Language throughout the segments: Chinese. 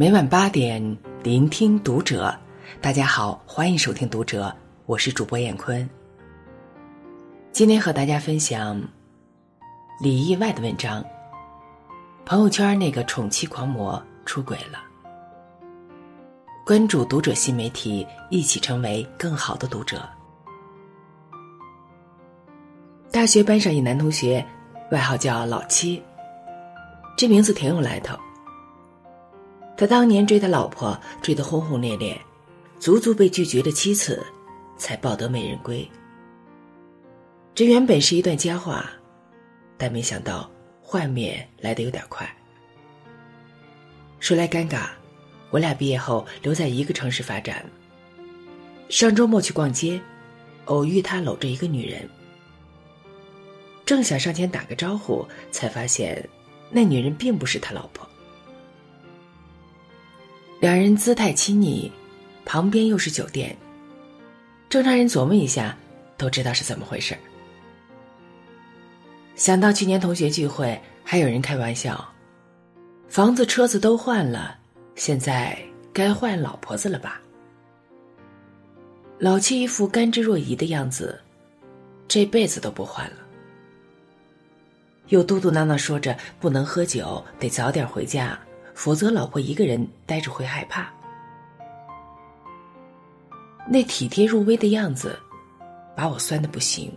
每晚八点，聆听读者。大家好，欢迎收听《读者》，我是主播闫坤。今天和大家分享李意外的文章。朋友圈那个宠妻狂魔出轨了。关注《读者》新媒体，一起成为更好的读者。大学班上一男同学，外号叫老七，这名字挺有来头。他当年追他老婆，追得轰轰烈烈，足足被拒绝了七次，才抱得美人归。这原本是一段佳话，但没想到幻灭来得有点快。说来尴尬，我俩毕业后留在一个城市发展。上周末去逛街，偶遇他搂着一个女人。正想上前打个招呼，才发现那女人并不是他老婆。两人姿态亲昵，旁边又是酒店。正常人琢磨一下，都知道是怎么回事想到去年同学聚会，还有人开玩笑：“房子、车子都换了，现在该换老婆子了吧？”老七一副甘之若饴的样子，这辈子都不换了。又嘟嘟囔囔说着不能喝酒，得早点回家，否则老婆一个人待着会害怕。那体贴入微的样子，把我酸的不行。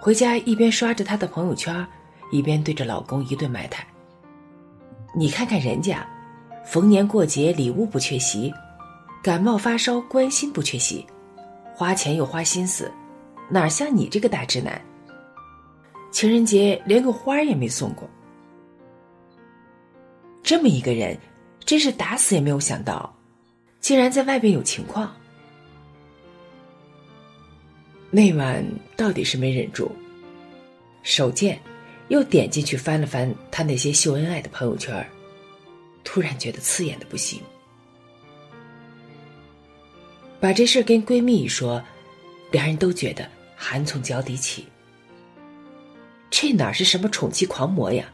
回家一边刷着他的朋友圈，一边对着老公一顿埋汰。你看看人家，逢年过节礼物不缺席，感冒发烧关心不缺席，花钱又花心思，哪像你这个大直男？情人节连个花也没送过，这么一个人，真是打死也没有想到，竟然在外边有情况。那晚到底是没忍住，手贱，又点进去翻了翻他那些秀恩爱的朋友圈，突然觉得刺眼的不行。把这事跟闺蜜一说，两人都觉得寒从脚底起。这哪是什么宠妻狂魔呀，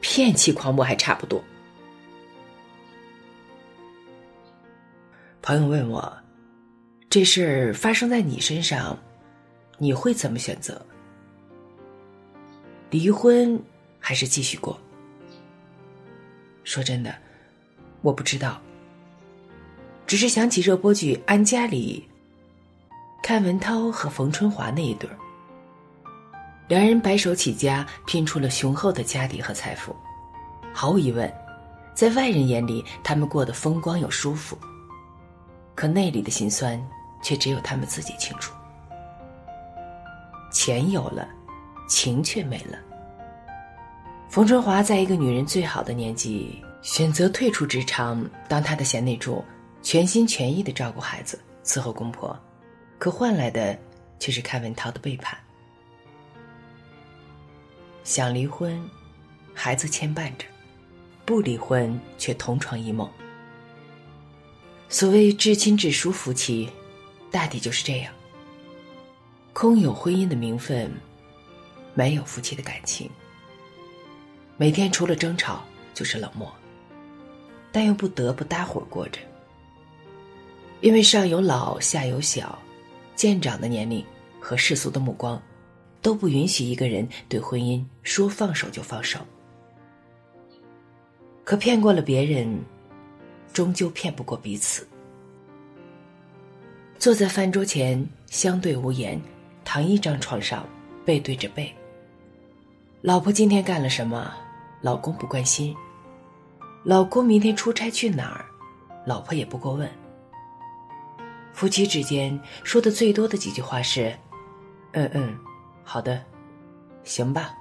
骗妻狂魔还差不多。朋友问我，这事儿发生在你身上，你会怎么选择？离婚还是继续过？说真的，我不知道。只是想起热播剧《安家》里，阚文涛和冯春华那一对儿。两人白手起家，拼出了雄厚的家底和财富。毫无疑问，在外人眼里，他们过得风光又舒服。可内里的辛酸，却只有他们自己清楚。钱有了，情却没了。冯春华在一个女人最好的年纪，选择退出职场，当她的贤内助，全心全意的照顾孩子，伺候公婆，可换来的却是阚文涛的背叛。想离婚，孩子牵绊着；不离婚，却同床异梦。所谓至亲至疏夫妻，大抵就是这样。空有婚姻的名分，没有夫妻的感情。每天除了争吵就是冷漠，但又不得不搭伙过着。因为上有老，下有小，渐长的年龄和世俗的目光。都不允许一个人对婚姻说放手就放手。可骗过了别人，终究骗不过彼此。坐在饭桌前，相对无言，躺一张床上，背对着背。老婆今天干了什么？老公不关心。老公明天出差去哪儿？老婆也不过问。夫妻之间说的最多的几句话是：“嗯嗯。”好的，行吧。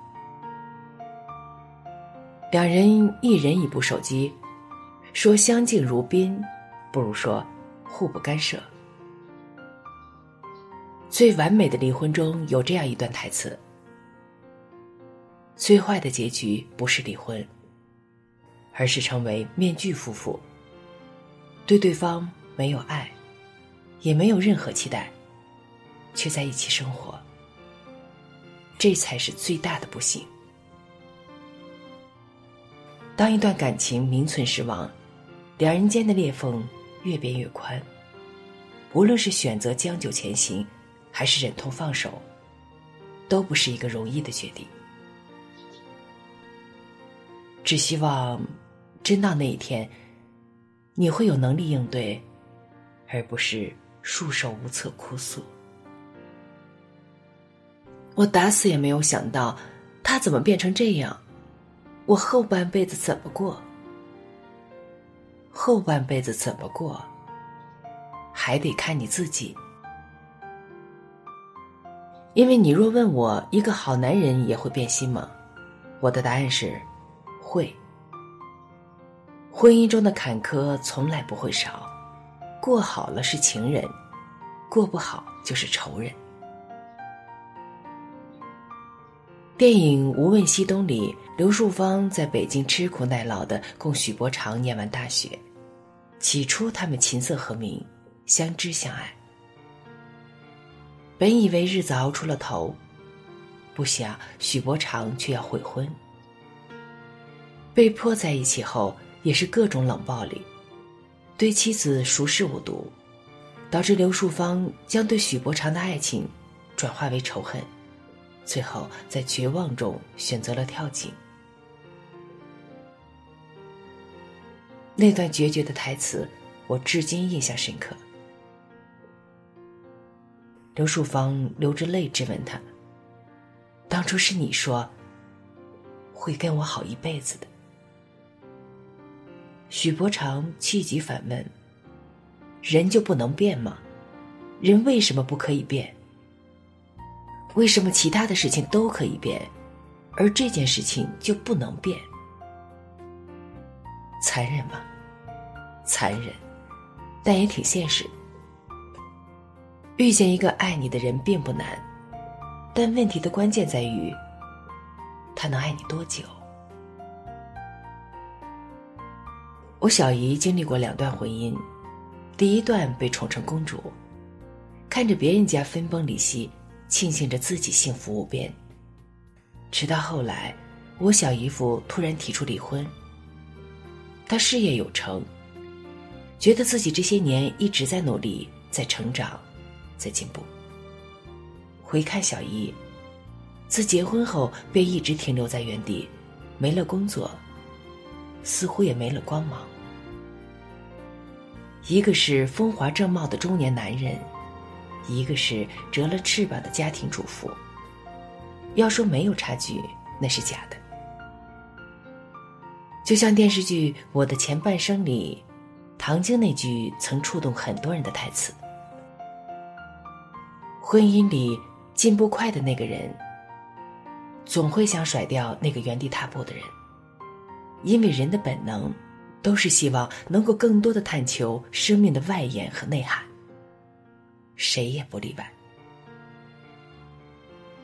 两人一人一部手机，说相敬如宾，不如说互不干涉。最完美的离婚中有这样一段台词：最坏的结局不是离婚，而是成为面具夫妇，对对方没有爱，也没有任何期待，却在一起生活。这才是最大的不幸。当一段感情名存实亡，两人间的裂缝越变越宽。无论是选择将就前行，还是忍痛放手，都不是一个容易的决定。只希望，真到那一天，你会有能力应对，而不是束手无策哭诉。我打死也没有想到，他怎么变成这样，我后半辈子怎么过？后半辈子怎么过？还得看你自己。因为你若问我，一个好男人也会变心吗？我的答案是。会，婚姻中的坎坷从来不会少，过好了是情人，过不好就是仇人。电影《无问西东》里，刘树芳在北京吃苦耐劳的供许伯常念完大学，起初他们琴瑟和鸣，相知相爱，本以为日子熬出了头，不想许伯常却要悔婚。被迫在一起后，也是各种冷暴力，对妻子熟视无睹，导致刘树芳将对许伯常的爱情转化为仇恨，最后在绝望中选择了跳井。那段决绝的台词，我至今印象深刻。刘树芳流着泪质问他：“当初是你说，会跟我好一辈子的。”许伯常气急反问：“人就不能变吗？人为什么不可以变？为什么其他的事情都可以变，而这件事情就不能变？残忍吗？残忍，但也挺现实。遇见一个爱你的人并不难，但问题的关键在于，他能爱你多久？”我小姨经历过两段婚姻，第一段被宠成公主，看着别人家分崩离析，庆幸着自己幸福无边。直到后来，我小姨夫突然提出离婚。他事业有成，觉得自己这些年一直在努力，在成长，在进步。回看小姨，自结婚后便一直停留在原地，没了工作。似乎也没了光芒。一个是风华正茂的中年男人，一个是折了翅膀的家庭主妇。要说没有差距，那是假的。就像电视剧《我的前半生》里，唐晶那句曾触动很多人的台词：“婚姻里进步快的那个人，总会想甩掉那个原地踏步的人。”因为人的本能，都是希望能够更多的探求生命的外延和内涵。谁也不例外。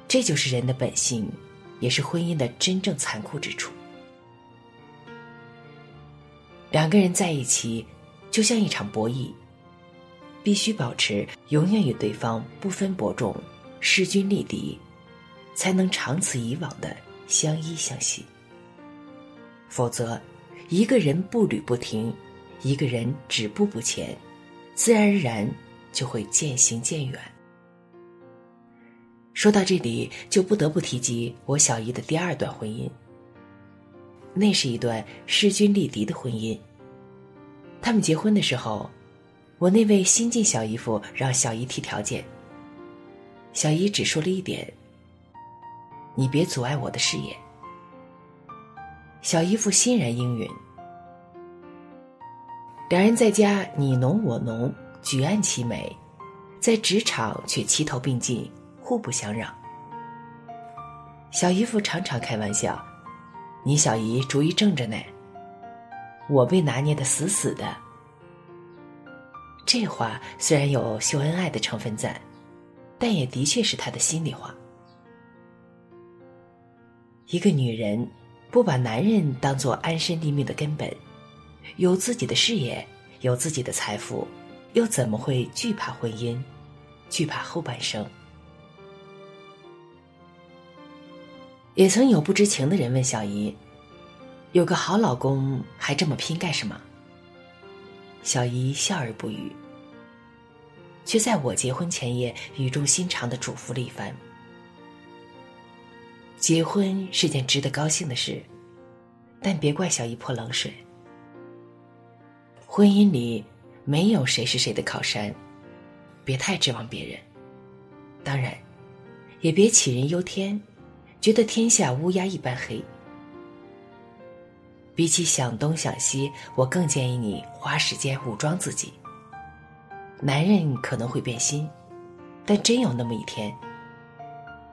这就是人的本性，也是婚姻的真正残酷之处。两个人在一起，就像一场博弈，必须保持永远与对方不分伯仲、势均力敌，才能长此以往的相依相惜。否则，一个人步履不停，一个人止步不前，自然而然就会渐行渐远。说到这里，就不得不提及我小姨的第二段婚姻。那是一段势均力敌的婚姻。他们结婚的时候，我那位新晋小姨夫让小姨提条件。小姨只说了一点：“你别阻碍我的事业。”小姨夫欣然应允，两人在家你侬我侬，举案齐眉；在职场却齐头并进，互不相让。小姨夫常常开玩笑：“你小姨主意正着呢。”我被拿捏的死死的。这话虽然有秀恩爱的成分在，但也的确是他的心里话。一个女人。不把男人当做安身立命的根本，有自己的事业，有自己的财富，又怎么会惧怕婚姻，惧怕后半生？也曾有不知情的人问小姨：“有个好老公还这么拼干什么？小姨笑而不语，却在我结婚前夜语重心长的嘱咐了一番：结婚是件值得高兴的事，但别怪小姨泼冷水。婚姻里没有谁是谁的靠山，别太指望别人。当然，也别杞人忧天，觉得天下乌鸦一般黑。比起想东想西，我更建议你花时间武装自己。男人可能会变心，但真有那么一天，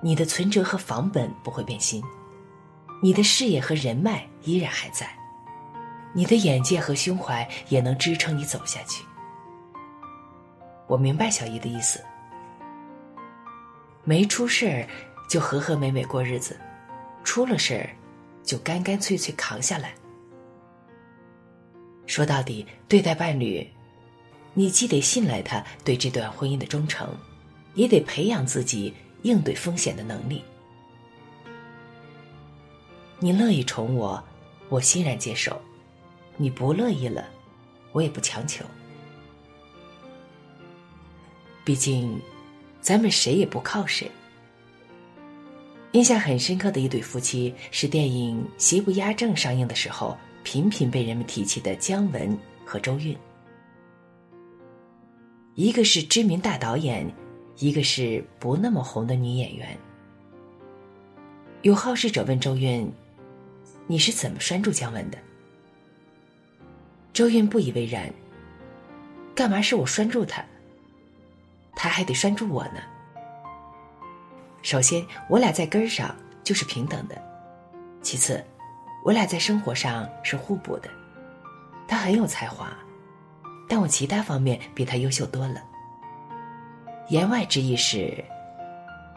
你的存折和房本不会变心，你的事业和人脉依然还在，你的眼界和胸怀也能支撑你走下去。我明白小姨的意思，没出事儿就和和美美过日子，出了事儿就干干脆脆扛下来。说到底，对待伴侣，你既得信赖他对这段婚姻的忠诚，也得培养自己应对风险的能力。你乐意宠我，我欣然接受；你不乐意了，我也不强求。毕竟，咱们谁也不靠谁。印象很深刻的一对夫妻是电影《邪不压正》上映的时候。频频被人们提起的姜文和周韵，一个是知名大导演，一个是不那么红的女演员。有好事者问周韵：“你是怎么拴住姜文的？”周韵不以为然：“干嘛是我拴住他？他还得拴住我呢。首先，我俩在根儿上就是平等的；其次。”我俩在生活上是互补的，他很有才华，但我其他方面比他优秀多了。言外之意是，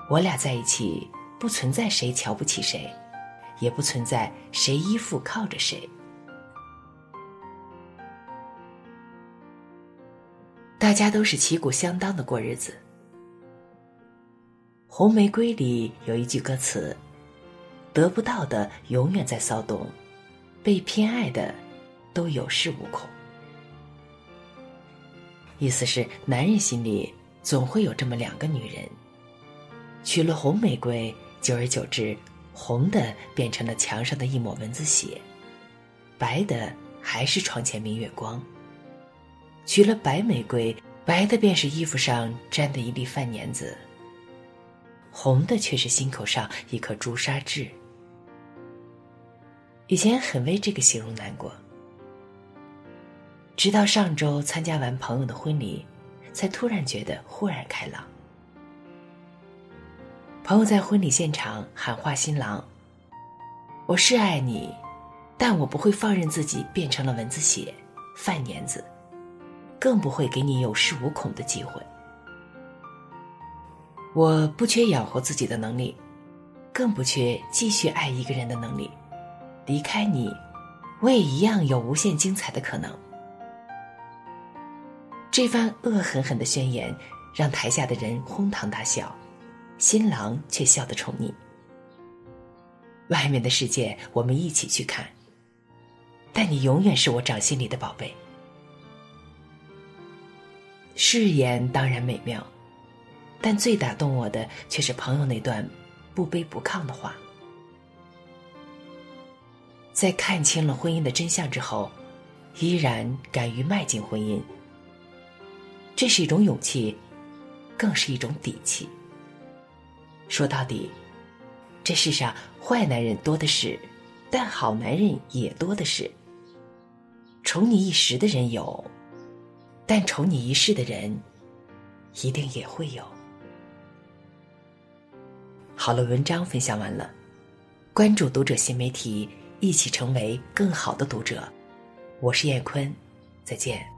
我俩在一起不存在谁瞧不起谁，也不存在谁依附靠着谁。大家都是旗鼓相当的过日子。《红玫瑰》里有一句歌词。得不到的永远在骚动，被偏爱的都有恃无恐。意思是，男人心里总会有这么两个女人，娶了红玫瑰，久而久之，红的变成了墙上的一抹蚊子血，白的还是床前明月光；娶了白玫瑰，白的便是衣服上沾的一粒饭粘子，红的却是心口上一颗朱砂痣。以前很为这个形容难过，直到上周参加完朋友的婚礼，才突然觉得豁然开朗。朋友在婚礼现场喊话新郎：“我是爱你，但我不会放任自己变成了蚊子血、饭粘子，更不会给你有恃无恐的机会。我不缺养活自己的能力，更不缺继续爱一个人的能力。”离开你，我也一样有无限精彩的可能。这番恶狠狠的宣言，让台下的人哄堂大笑，新郎却笑得宠溺。外面的世界我们一起去看，但你永远是我掌心里的宝贝。誓言当然美妙，但最打动我的却是朋友那段不卑不亢的话。在看清了婚姻的真相之后，依然敢于迈进婚姻，这是一种勇气，更是一种底气。说到底，这世上坏男人多的是，但好男人也多的是。宠你一时的人有，但宠你一世的人，一定也会有。好了，文章分享完了，关注读者新媒体。一起成为更好的读者，我是燕坤，再见。